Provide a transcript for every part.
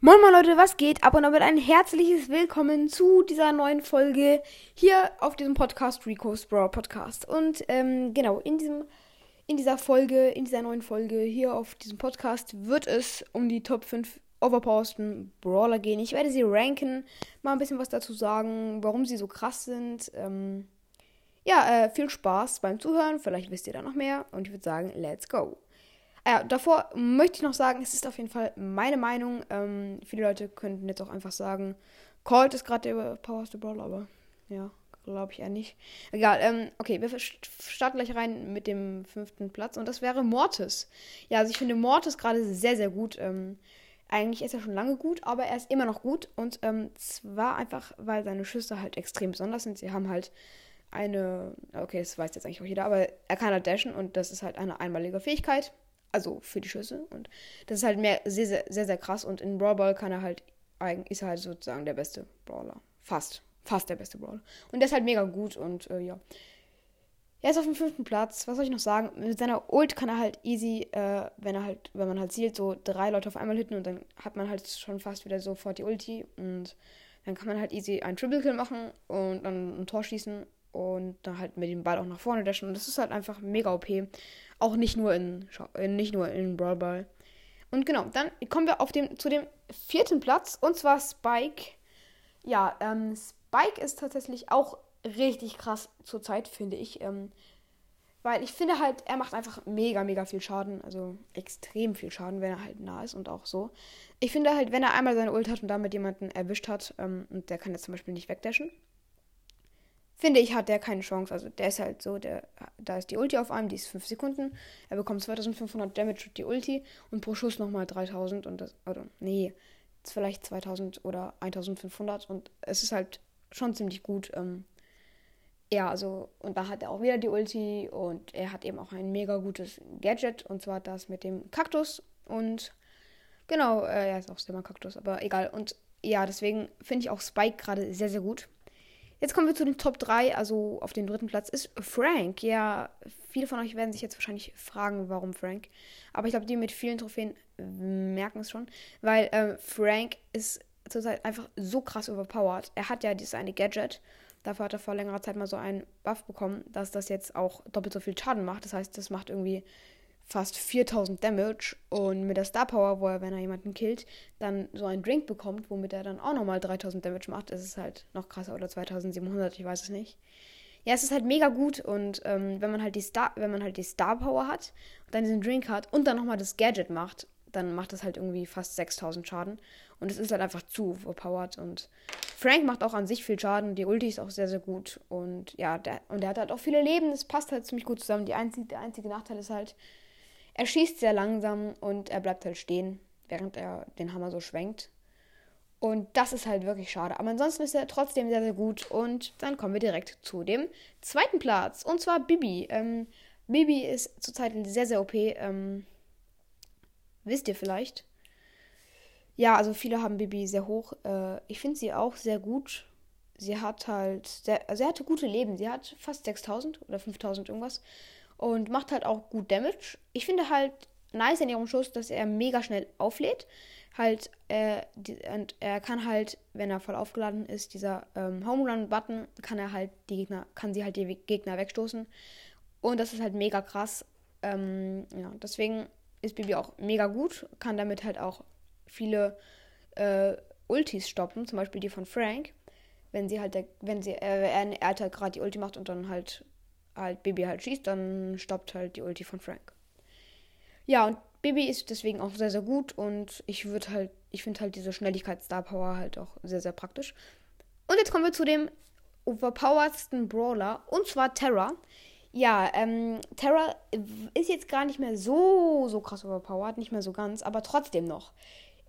Moin moin Leute, was geht? Ab und damit ein herzliches Willkommen zu dieser neuen Folge hier auf diesem Podcast Rico's Brawl Podcast. Und ähm, genau, in diesem in dieser Folge, in dieser neuen Folge hier auf diesem Podcast wird es um die Top 5 overpowersten Brawler gehen. Ich werde sie ranken, mal ein bisschen was dazu sagen, warum sie so krass sind. Ähm, ja, äh, viel Spaß beim Zuhören, vielleicht wisst ihr da noch mehr und ich würde sagen, let's go. Ja, davor möchte ich noch sagen, es ist auf jeden Fall meine Meinung. Ähm, viele Leute könnten jetzt auch einfach sagen, Colt ist gerade der powerste Brawler, aber ja, glaube ich eher nicht. Egal, ähm, okay, wir starten gleich rein mit dem fünften Platz und das wäre Mortis. Ja, also ich finde Mortis gerade sehr, sehr gut. Ähm, eigentlich ist er schon lange gut, aber er ist immer noch gut und ähm, zwar einfach, weil seine Schüsse halt extrem besonders sind. Sie haben halt eine, okay, das weiß jetzt eigentlich auch jeder, aber er kann halt dashen und das ist halt eine einmalige Fähigkeit. Also für die Schüsse. Und das ist halt mehr, sehr, sehr, sehr, sehr krass. Und in Brawl Ball kann er halt, ist er halt sozusagen der beste Brawler. Fast. Fast der beste Brawler. Und der ist halt mega gut und äh, ja. Er ist auf dem fünften Platz. Was soll ich noch sagen? Mit seiner Ult kann er halt easy, äh, wenn er halt, wenn man halt zielt, so drei Leute auf einmal hitten und dann hat man halt schon fast wieder sofort die Ulti und dann kann man halt easy einen Triple Kill machen und dann ein Tor schießen und dann halt mit dem Ball auch nach vorne dashen. Und das ist halt einfach mega OP. Auch nicht nur in, äh, nicht nur in Brawl Ball. Und genau, dann kommen wir auf dem, zu dem vierten Platz und zwar Spike. Ja, ähm, Spike ist tatsächlich auch richtig krass zurzeit, finde ich. Ähm, weil ich finde halt, er macht einfach mega, mega viel Schaden. Also extrem viel Schaden, wenn er halt nah ist und auch so. Ich finde halt, wenn er einmal seine Ult hat und damit jemanden erwischt hat, ähm, und der kann jetzt zum Beispiel nicht wegdashen, finde ich, hat der keine Chance. Also der ist halt so, der, da ist die Ulti auf einem, die ist 5 Sekunden. Er bekommt 2500 Damage durch die Ulti und pro Schuss nochmal 3000 und das, oder nee, vielleicht 2000 oder 1500 und es ist halt schon ziemlich gut. Ähm, ja, also, und da hat er auch wieder die Ulti und er hat eben auch ein mega gutes Gadget und zwar das mit dem Kaktus und genau, äh, er ist auch selber Kaktus, aber egal. Und ja, deswegen finde ich auch Spike gerade sehr, sehr gut. Jetzt kommen wir zu den Top 3. Also auf dem dritten Platz ist Frank. Ja, viele von euch werden sich jetzt wahrscheinlich fragen, warum Frank. Aber ich glaube, die mit vielen Trophäen merken es schon. Weil äh, Frank ist zurzeit einfach so krass overpowered. Er hat ja dieses eine Gadget. Dafür hat er vor längerer Zeit mal so einen Buff bekommen, dass das jetzt auch doppelt so viel Schaden macht. Das heißt, das macht irgendwie fast 4000 Damage und mit der Star Power, wo er, wenn er jemanden killt, dann so einen Drink bekommt, womit er dann auch nochmal 3000 Damage macht, ist es halt noch krasser oder 2700, ich weiß es nicht. Ja, es ist halt mega gut und ähm, wenn man halt die Star, wenn man halt die Star Power hat und dann diesen Drink hat und dann nochmal das Gadget macht, dann macht das halt irgendwie fast 6000 Schaden und es ist halt einfach zu overpowered und Frank macht auch an sich viel Schaden, die Ulti ist auch sehr sehr gut und ja, der, und der hat halt auch viele Leben, das passt halt ziemlich gut zusammen. Die einzige, der einzige Nachteil ist halt, er schießt sehr langsam und er bleibt halt stehen, während er den Hammer so schwenkt. Und das ist halt wirklich schade. Aber ansonsten ist er trotzdem sehr, sehr gut. Und dann kommen wir direkt zu dem zweiten Platz. Und zwar Bibi. Ähm, Bibi ist zurzeit sehr, sehr OP. Ähm, wisst ihr vielleicht? Ja, also viele haben Bibi sehr hoch. Äh, ich finde sie auch sehr gut. Sie hat halt, sehr, also sie hatte gute Leben. Sie hat fast 6000 oder 5000 irgendwas und macht halt auch gut Damage. Ich finde halt nice in ihrem Schuss, dass er mega schnell auflädt. Halt, äh, die, und er kann halt, wenn er voll aufgeladen ist, dieser ähm, Home Run Button, kann er halt die Gegner, kann sie halt die Gegner wegstoßen. Und das ist halt mega krass. Ähm, ja, deswegen ist Bibi auch mega gut, kann damit halt auch viele äh, Ultis stoppen, zum Beispiel die von Frank. Wenn sie halt, der, wenn sie, äh, er, er halt gerade die Ulti macht und dann halt halt Baby halt schießt, dann stoppt halt die Ulti von Frank. Ja, und Baby ist deswegen auch sehr, sehr gut und ich würde halt, ich finde halt diese Schnelligkeit Star Power halt auch sehr, sehr praktisch. Und jetzt kommen wir zu dem overpoweredsten Brawler und zwar Terra. Ja, ähm, Terra ist jetzt gar nicht mehr so, so krass overpowered, nicht mehr so ganz, aber trotzdem noch.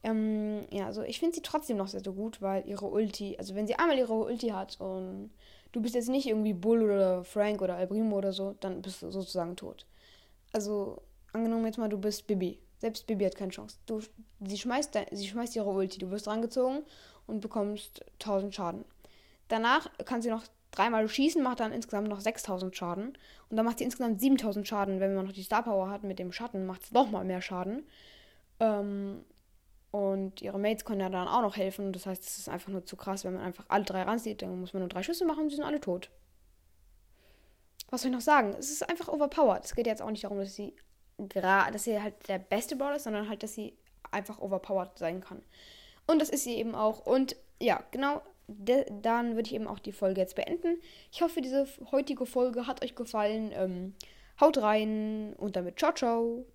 Ähm, ja, also ich finde sie trotzdem noch sehr, sehr gut, weil ihre Ulti, also wenn sie einmal ihre Ulti hat und du bist jetzt nicht irgendwie Bull oder Frank oder Albrimo oder so, dann bist du sozusagen tot. Also, angenommen jetzt mal, du bist Bibi. Selbst Bibi hat keine Chance. Du, sie, schmeißt, sie schmeißt ihre Ulti, du wirst rangezogen und bekommst 1000 Schaden. Danach kann sie noch dreimal schießen, macht dann insgesamt noch 6000 Schaden. Und dann macht sie insgesamt 7000 Schaden. Wenn man noch die Star Power hat mit dem Schatten, macht es nochmal mehr Schaden. Ähm, Und ihre Mates können ja dann auch noch helfen. Das heißt, es ist einfach nur zu krass, wenn man einfach alle drei ranzieht. Dann muss man nur drei Schüsse machen und sie sind alle tot. Was soll ich noch sagen? Es ist einfach overpowered. Es geht jetzt auch nicht darum, dass sie, dass sie halt der beste Brawler ist, sondern halt, dass sie einfach overpowered sein kann. Und das ist sie eben auch. Und ja, genau, dann würde ich eben auch die Folge jetzt beenden. Ich hoffe, diese heutige Folge hat euch gefallen. Ähm, haut rein und damit ciao, ciao.